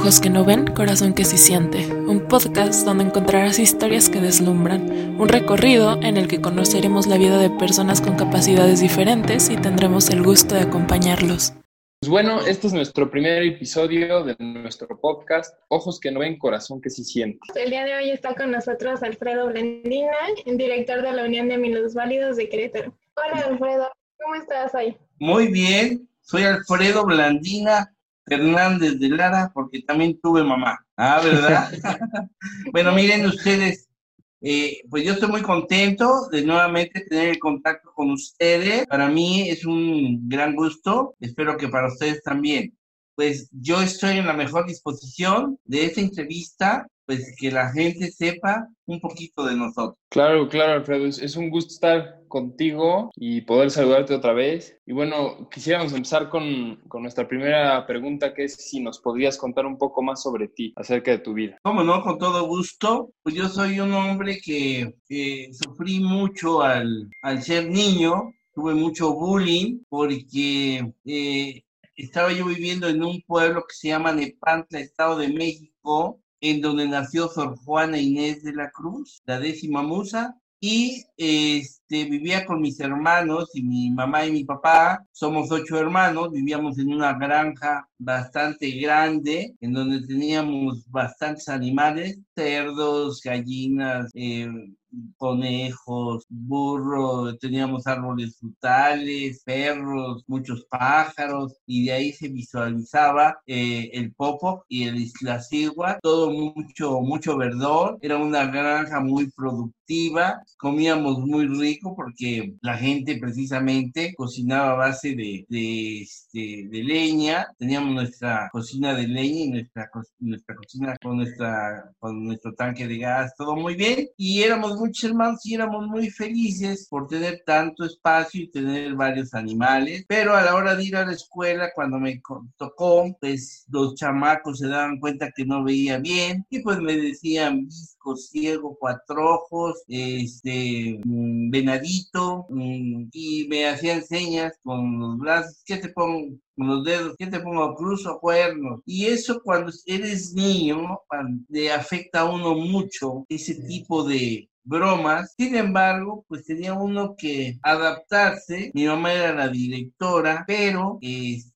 Ojos que no ven, corazón que sí siente, un podcast donde encontrarás historias que deslumbran, un recorrido en el que conoceremos la vida de personas con capacidades diferentes y tendremos el gusto de acompañarlos. Pues bueno, este es nuestro primer episodio de nuestro podcast, Ojos que no ven, corazón que sí siente. El día de hoy está con nosotros Alfredo Blandina, director de la Unión de Válidos de Querétaro. Hola Alfredo, ¿cómo estás hoy? Muy bien, soy Alfredo Blandina, Fernández de Lara, porque también tuve mamá. Ah, ¿verdad? bueno, miren ustedes, eh, pues yo estoy muy contento de nuevamente tener el contacto con ustedes. Para mí es un gran gusto, espero que para ustedes también. Pues yo estoy en la mejor disposición de esta entrevista pues que la gente sepa un poquito de nosotros. Claro, claro, Alfredo, es, un gusto estar contigo y poder saludarte otra vez. Y bueno, quisiéramos empezar con, con, nuestra primera pregunta, que es si nos podrías contar un poco más sobre ti, acerca de tu vida. Cómo no, con todo gusto. Pues yo soy un hombre que, sufrí mucho al, al, ser niño, tuve mucho bullying porque... Eh, estaba yo viviendo en un pueblo que se llama Nepantla, Estado de México, en donde nació Sor Juana Inés de la Cruz, la décima musa, y este, vivía con mis hermanos y mi mamá y mi papá. Somos ocho hermanos, vivíamos en una granja bastante grande, en donde teníamos bastantes animales, cerdos, gallinas, eh, conejos, burros, teníamos árboles frutales, perros, muchos pájaros, y de ahí se visualizaba eh, el popo y el isla todo mucho, mucho verdor, era una granja muy productiva, comíamos muy rico porque la gente precisamente cocinaba a base de, de, este, de leña, teníamos nuestra cocina de leña y nuestra, nuestra cocina con, nuestra, con nuestro tanque de gas, todo muy bien, y éramos muchos hermanos y éramos muy felices por tener tanto espacio y tener varios animales, pero a la hora de ir a la escuela, cuando me tocó, pues los chamacos se daban cuenta que no veía bien y pues me decían visco, ciego, cuatro ojos, este, mm, venadito, mm, y me hacían señas con los brazos, ¿qué te pongo? con los dedos, ¿qué te pongo? Cruz o cuernos. Y eso cuando eres niño, le afecta a uno mucho ese tipo de, bromas. Sin embargo, pues tenía uno que adaptarse. Mi mamá era la directora, pero este,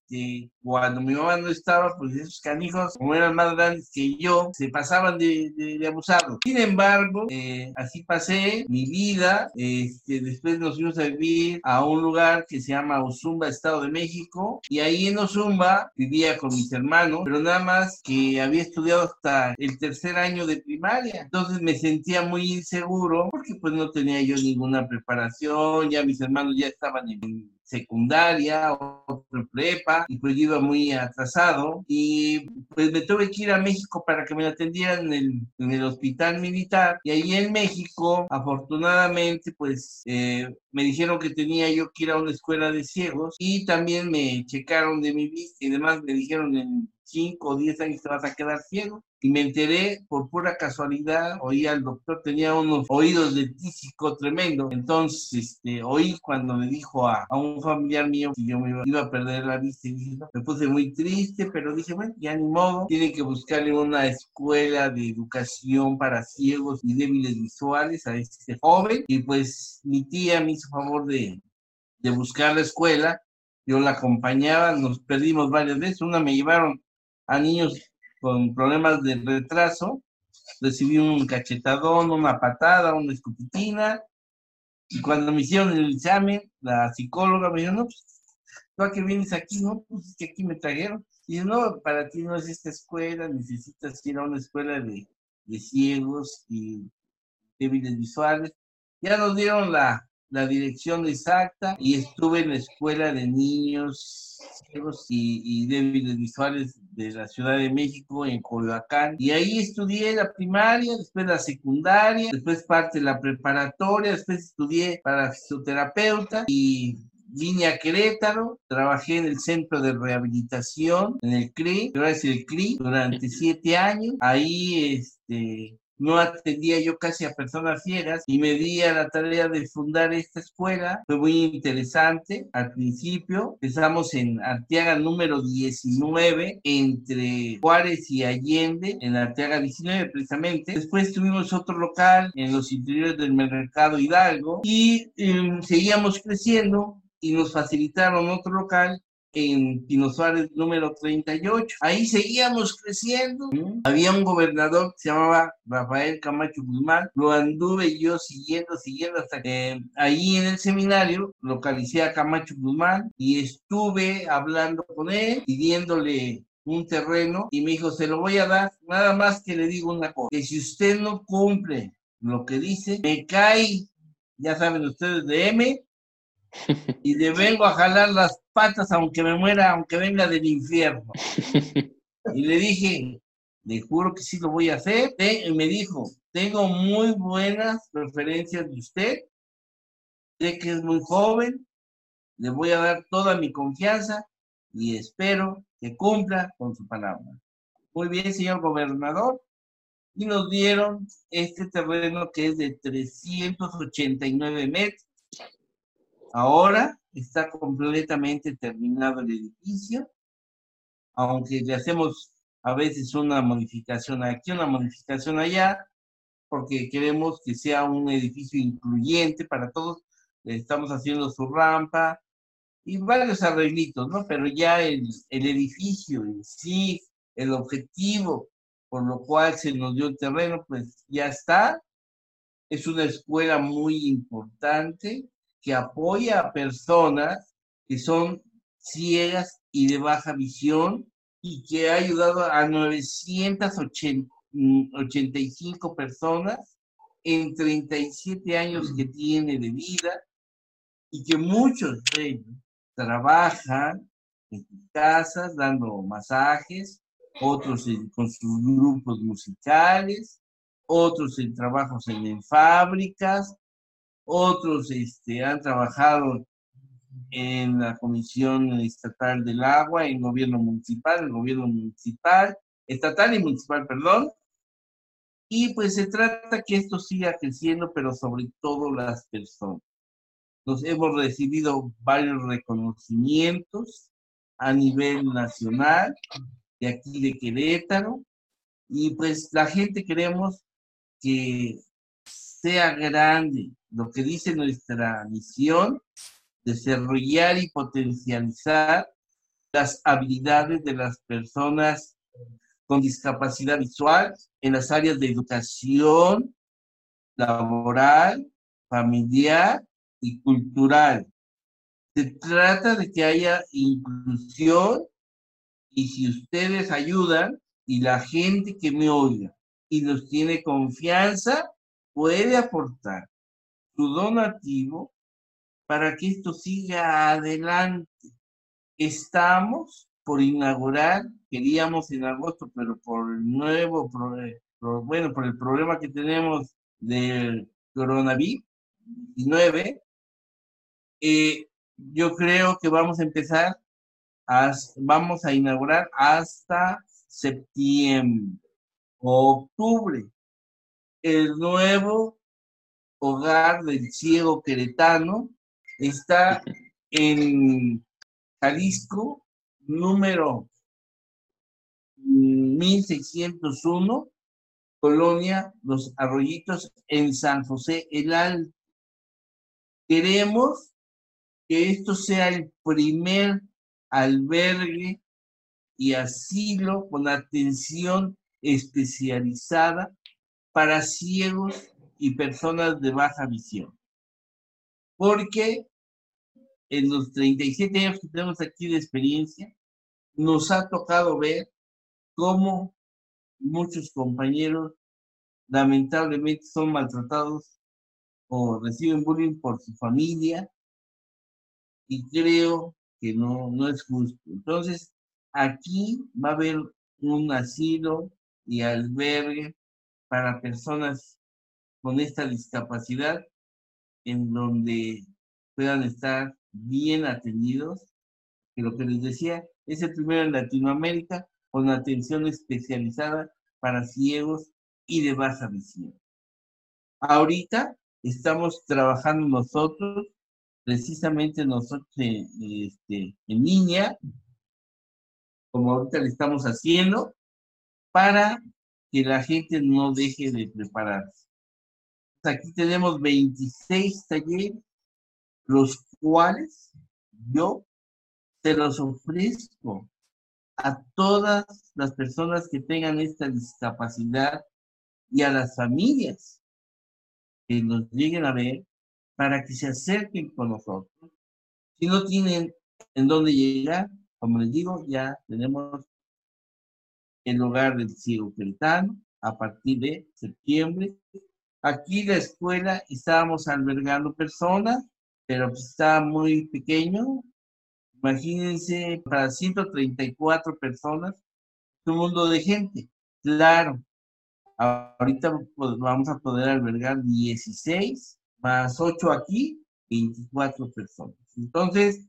cuando mi mamá no estaba, pues esos canijos, como eran más grandes que yo, se pasaban de, de, abusarlos. Sin embargo, eh, así pasé mi vida. Este, después nos fuimos a vivir a un lugar que se llama Ozumba, Estado de México. Y ahí en Ozumba vivía con mis hermanos, pero nada más que había estudiado hasta el tercer año de primaria. Entonces me sentía muy inseguro porque pues no tenía yo ninguna preparación. Ya mis hermanos ya estaban en secundaria, otro prepa, y pues iba muy atrasado. Y pues me tuve que ir a México para que me atendieran en el, hospital militar. Y ahí en México, afortunadamente, pues eh, me dijeron que tenía yo que ir a una escuela de ciegos y también me checaron de mi vista y demás me dijeron en 5 o 10 años te vas a quedar ciego. Y me enteré por pura casualidad, oí al doctor, tenía unos oídos de tísico tremendo, entonces este, oí cuando me dijo a, un familiar mío que yo me iba, a perder la vista me puse muy triste, pero dije, bueno, ya ni modo, tiene que buscarle una escuela de educación para ciegos y débiles visuales a este joven y pues mi tía me hizo favor de, de buscar la escuela, yo la acompañaba, nos perdimos varias veces, una me llevaron a niños con problemas de retraso, recibí un cachetadón, una patada, una escupitina, y cuando me hicieron el examen, la psicóloga me dijo, no, pues, ¿tú a qué vienes aquí? No, pues es que aquí me trajeron. Y dice, no, para ti no es esta escuela, necesitas ir a una escuela de, de ciegos y débiles visuales. Ya nos dieron la, la dirección exacta y estuve en la escuela de niños ciegos y, débiles visuales de la Ciudad de México en Coyoacán y ahí estudié la primaria, después la secundaria, después parte de la preparatoria, después estudié para fisioterapeuta y vine a Querétaro, trabajé en el centro de rehabilitación, en el CRI, ahora es el CRI, durante siete años. Ahí este, no atendía yo casi a personas ciegas y me di a la tarea de fundar esta escuela. Fue muy interesante al principio. Empezamos en Arteaga número 19 entre Juárez y Allende, en Arteaga 19 precisamente. Después tuvimos otro local en los interiores del mercado Hidalgo y em, seguíamos creciendo y nos facilitaron otro local en Pino Suárez número 38. Ahí seguíamos creciendo. Había un gobernador que se llamaba Rafael Camacho Guzmán. Lo anduve yo siguiendo, siguiendo hasta que ahí en el seminario localicé a Camacho Guzmán y estuve hablando con él, pidiéndole un terreno y me dijo, se lo voy a dar, nada más que le digo una cosa, que si usted no cumple lo que dice, me cae, ya saben ustedes, de M y le vengo a jalar las patas aunque me muera, aunque venga del infierno. Y le dije, le juro que sí lo voy a hacer. Y me dijo, tengo muy buenas referencias de usted, sé que es muy joven, le voy a dar toda mi confianza y espero que cumpla con su palabra. Muy bien, señor gobernador. Y nos dieron este terreno que es de 389 metros Ahora está completamente terminado el edificio, aunque le hacemos a veces una modificación aquí, una modificación allá, porque queremos que sea un edificio incluyente para todos. estamos haciendo su rampa y varios arreglitos, ¿no? Pero ya el, el edificio en sí, el objetivo por lo cual se nos dio el terreno, pues ya está. Es una escuela muy importante que apoya a personas que son ciegas y de baja visión y que ha ayudado a 985 personas en 37 años que tiene de vida y que muchos de ellos trabajan en casas dando masajes, otros con sus grupos musicales, otros en trabajos en fábricas, otros este, han trabajado en la Comisión Estatal del Agua, en gobierno municipal, el gobierno municipal, estatal y municipal, perdón. Y pues se trata que esto siga creciendo, pero sobre todo las personas. Nos hemos recibido varios reconocimientos a nivel nacional, de aquí de Querétaro, y pues la gente queremos que sea grande, lo que dice nuestra misión, desarrollar y potencializar las habilidades de las personas con discapacidad visual en las áreas de educación, laboral, familiar y cultural. Se trata de que haya inclusión y si ustedes ayudan y la gente que me oiga y nos tiene confianza, puede aportar su donativo para que esto siga adelante. Estamos por inaugurar, queríamos en agosto, pero por el nuevo, bueno, por el problema que tenemos del coronavirus 19, eh, yo creo que vamos a empezar, vamos a inaugurar hasta septiembre, octubre, el nuevo hogar del ciego queretano está en Jalisco, número 1601, Colonia Los Arroyitos, en San José el Alto. Queremos que esto sea el primer albergue y asilo con atención especializada para ciegos y personas de baja visión. Porque en los 37 años que tenemos aquí de experiencia, nos ha tocado ver cómo muchos compañeros lamentablemente son maltratados o reciben bullying por su familia y creo que no, no es justo. Entonces, aquí va a haber un asilo y albergue para personas con esta discapacidad en donde puedan estar bien atendidos, que lo que les decía es el primero en Latinoamérica con atención especializada para ciegos y de baja visión. Ahorita estamos trabajando nosotros, precisamente nosotros este, en línea, como ahorita le estamos haciendo, para que la gente no deje de prepararse. Aquí tenemos 26 talleres, los cuales yo te los ofrezco a todas las personas que tengan esta discapacidad y a las familias que nos lleguen a ver para que se acerquen con nosotros. Si no tienen en dónde llegar, como les digo, ya tenemos el hogar del ciego cretano a partir de septiembre. Aquí la escuela estábamos albergando personas, pero pues estaba muy pequeño. Imagínense, para 134 personas, un mundo de gente. Claro, Ahorita pues, vamos a poder albergar 16 más 8 aquí, 24 personas. Entonces,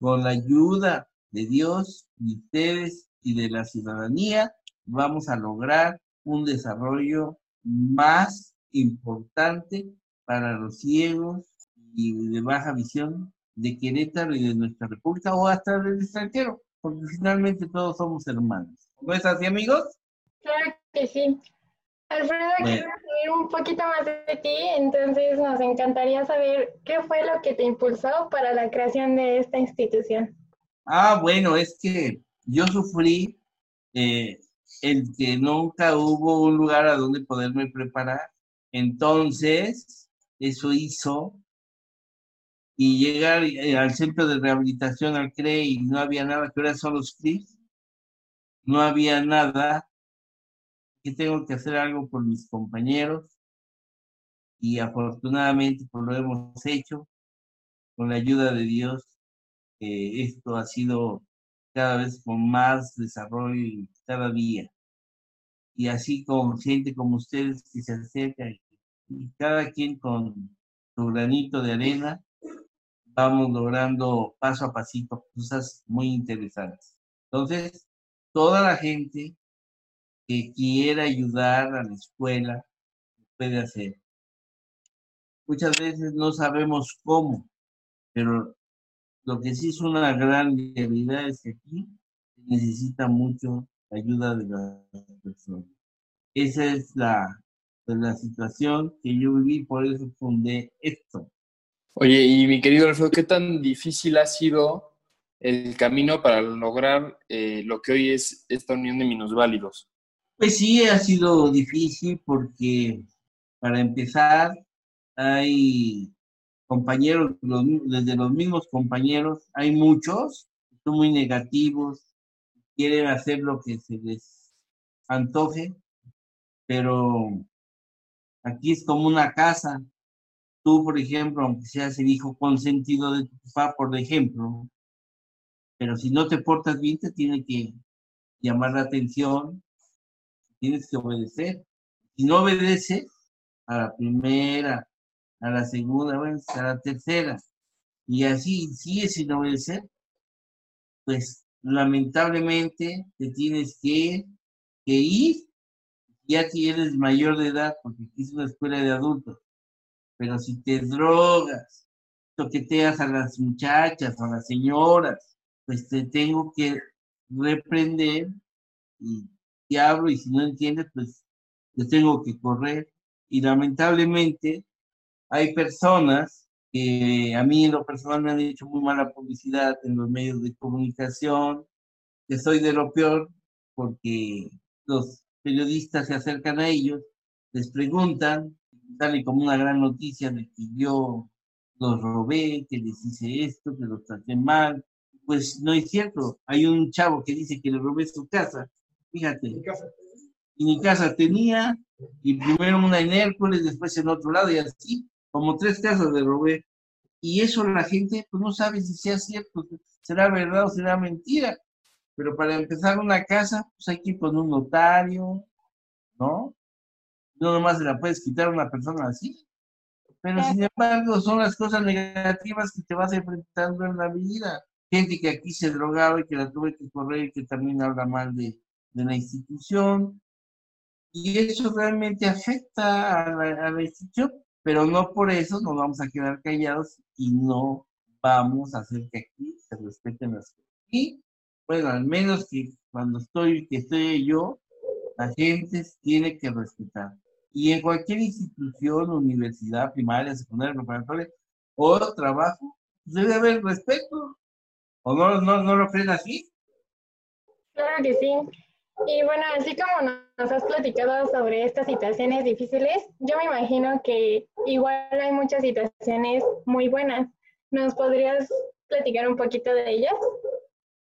con la ayuda de Dios, de ustedes y de la ciudadanía, vamos a lograr un desarrollo más importante para los ciegos y de baja visión de Querétaro y de nuestra república o hasta del extranjero, porque finalmente todos somos hermanos. ¿No es así, amigos? Claro que sí. Alfredo, quiero saber un poquito más de ti, entonces nos encantaría saber qué fue lo que te impulsó para la creación de esta institución. Ah, bueno, es que yo sufrí eh, el que nunca hubo un lugar a donde poderme preparar. Entonces, eso hizo y llegar eh, al centro de rehabilitación al CRE y no había nada, que ahora son los CRIS, no había nada que tengo que hacer algo por mis compañeros y afortunadamente pues, lo hemos hecho con la ayuda de Dios. esto ha sido cada vez con más desarrollo cada día. Y así con gente como ustedes que se acerca y cada quien con su granito de arena, vamos logrando paso a pasito cosas muy interesantes. Entonces, toda la gente que quiera ayudar a la escuela puede hacer. Muchas veces no sabemos cómo, pero lo que sí es una gran realidad es que aquí necesita mucho la ayuda de las personas. Esa es la, la situación que yo viví, por eso fundé esto. Oye, y mi querido Alfredo, ¿qué tan difícil ha sido el camino para lograr eh, lo que hoy es esta unión de minusválidos? Pues sí, ha sido difícil porque para empezar hay compañeros, desde los mismos compañeros, hay muchos que son muy negativos, quieren hacer lo que se les antoje, pero aquí es como una casa. Tú, por ejemplo, aunque seas el hijo consentido de tu papá, por ejemplo, pero si no te portas bien, te tiene que llamar la atención, tienes que obedecer. Si no obedeces a la primera, a la segunda, a la tercera, y así sigues sin obedecer, pues lamentablemente te tienes que, que ir, ya que eres mayor de edad, porque es una escuela de adultos. Pero si te drogas, toqueteas a las muchachas, a las señoras, pues te tengo que reprender y hablo y si no entiendes, pues te tengo que correr. Y lamentablemente hay personas que a mí en lo personal me han hecho muy mala publicidad en los medios de comunicación, que soy de lo peor porque los periodistas se acercan a ellos, les preguntan, sale como una gran noticia de que yo los robé, que les hice esto, que los traté mal. Pues no es cierto. Hay un chavo que dice que le robé su casa Fíjate. Y mi casa tenía, y primero una en Hércules, después en otro lado, y así, como tres casas de robé. Y eso la gente, pues no sabe si sea cierto, será verdad o será mentira. Pero para empezar una casa, pues hay que ir con un notario, ¿no? No nomás se la puedes quitar a una persona así. Pero sin embargo, son las cosas negativas que te vas enfrentando en la vida. Gente que aquí se drogaba y que la tuve que correr y que también habla mal de, de la institución. Y eso realmente afecta a la, institución, pero no por eso nos vamos a quedar callados y no vamos a hacer que aquí se respeten las cosas. Y bueno, al menos que cuando estoy, que estoy yo, la gente tiene que respetar. Y en cualquier institución, universidad, primaria, secundaria, preparatoria o trabajo, debe haber respeto. ¿O no, no, no lo creen así? Claro que sí. Y bueno, así como nos has platicado sobre estas situaciones difíciles, yo me imagino que igual hay muchas situaciones muy buenas. ¿Nos podrías platicar un poquito de ellas?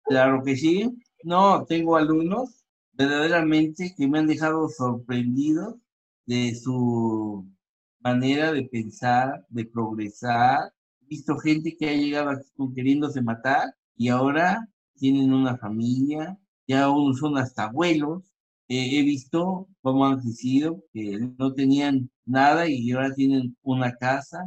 Claro que sí. No, tengo alumnos verdaderamente que me han dejado sorprendido de su manera de pensar, de progresar. He visto gente que ha llegado queriéndose matar y ahora tienen una familia, ya unos son hasta abuelos. he visto cómo han crecido, que no tenían nada y ahora tienen una casa,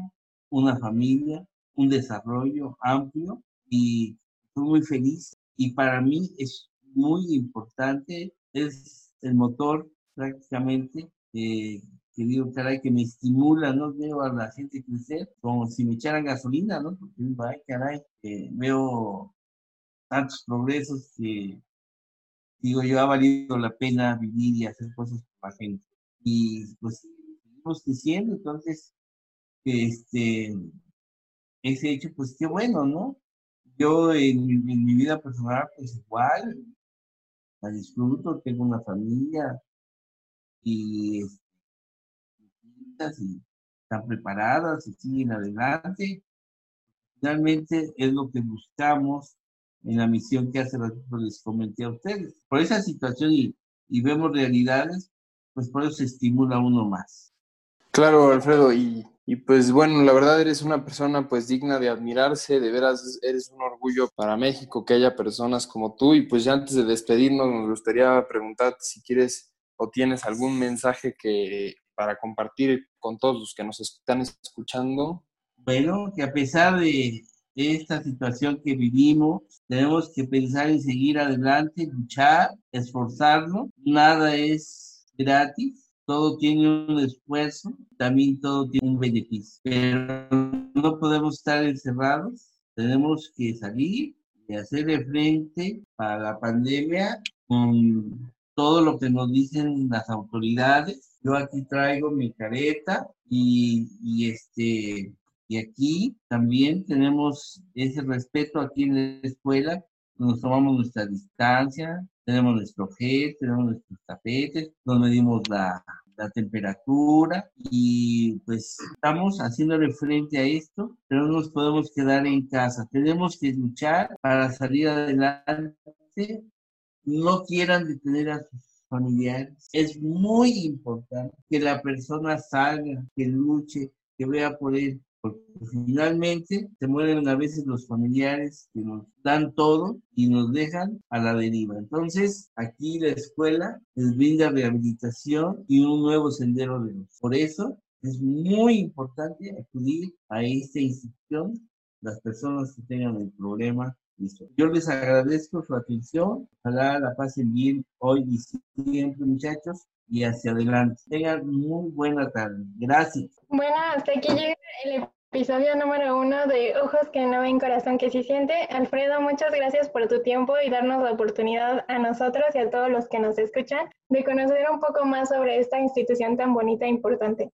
una familia, un desarrollo amplio y son muy felices. Y para mí es muy importante, es el motor prácticamente eh, que digo, caray, que me estimula, ¿no? Veo a la gente crecer como si me echaran gasolina, ¿no? Porque ay, caray, eh, veo tantos progresos que digo yo, ha valido la pena vivir y hacer cosas por la gente. Y pues seguimos creciendo, entonces, este, ese hecho, pues qué bueno, ¿no? Yo en, mi vida personal, pues igual, la disfruto, tengo una familia y, y están preparadas y siguen adelante. Finalmente es lo que buscamos en la misión que hace ratito les comenté a ustedes. Por esa situación y, y vemos realidades, pues por eso se estimula uno más. Claro, Alfredo, y, y, pues bueno, la verdad eres una persona pues digna de admirarse, de veras eres un orgullo para México que haya personas como tú y pues ya antes de despedirnos nos gustaría preguntarte si quieres o tienes algún mensaje que para compartir con todos los que nos están escuchando. Bueno, que a pesar de esta situación que vivimos. Tenemos que pensar en seguir adelante, luchar, esforzarnos. Nada es gratis. Todo tiene un esfuerzo, también todo tiene un beneficio. Pero no podemos estar encerrados. Tenemos que salir y hacerle frente a la pandemia con todo lo que nos dicen las autoridades. Yo aquí traigo mi careta y, y este y aquí también tenemos ese respeto aquí en la escuela, nos tomamos nuestra distancia, tenemos nuestro gel, tenemos nuestros tapetes, nos medimos la, la temperatura y pues estamos haciéndole frente a esto, pero no nos podemos quedar en casa. Tenemos que luchar para salir adelante. No quieran detener a sus familiares. Es muy importante que la persona salga, que luche, que vea por él porque finalmente se mueren a veces los familiares que nos dan todo y nos dejan a la deriva. Entonces, aquí la escuela les brinda rehabilitación y un nuevo sendero de luz. Por eso es muy importante acudir a esta institución las personas que tengan el problema. Yo les agradezco su atención. Ojalá la pasen bien hoy y siempre, muchachos y hacia adelante. Tengan muy buena tarde. Gracias. Bueno, hasta aquí llega el episodio número uno de Ojos que no ven, corazón que sí siente. Alfredo, muchas gracias por tu tiempo y darnos la oportunidad a nosotros y a todos los que nos escuchan de conocer un poco más sobre esta institución tan bonita e importante.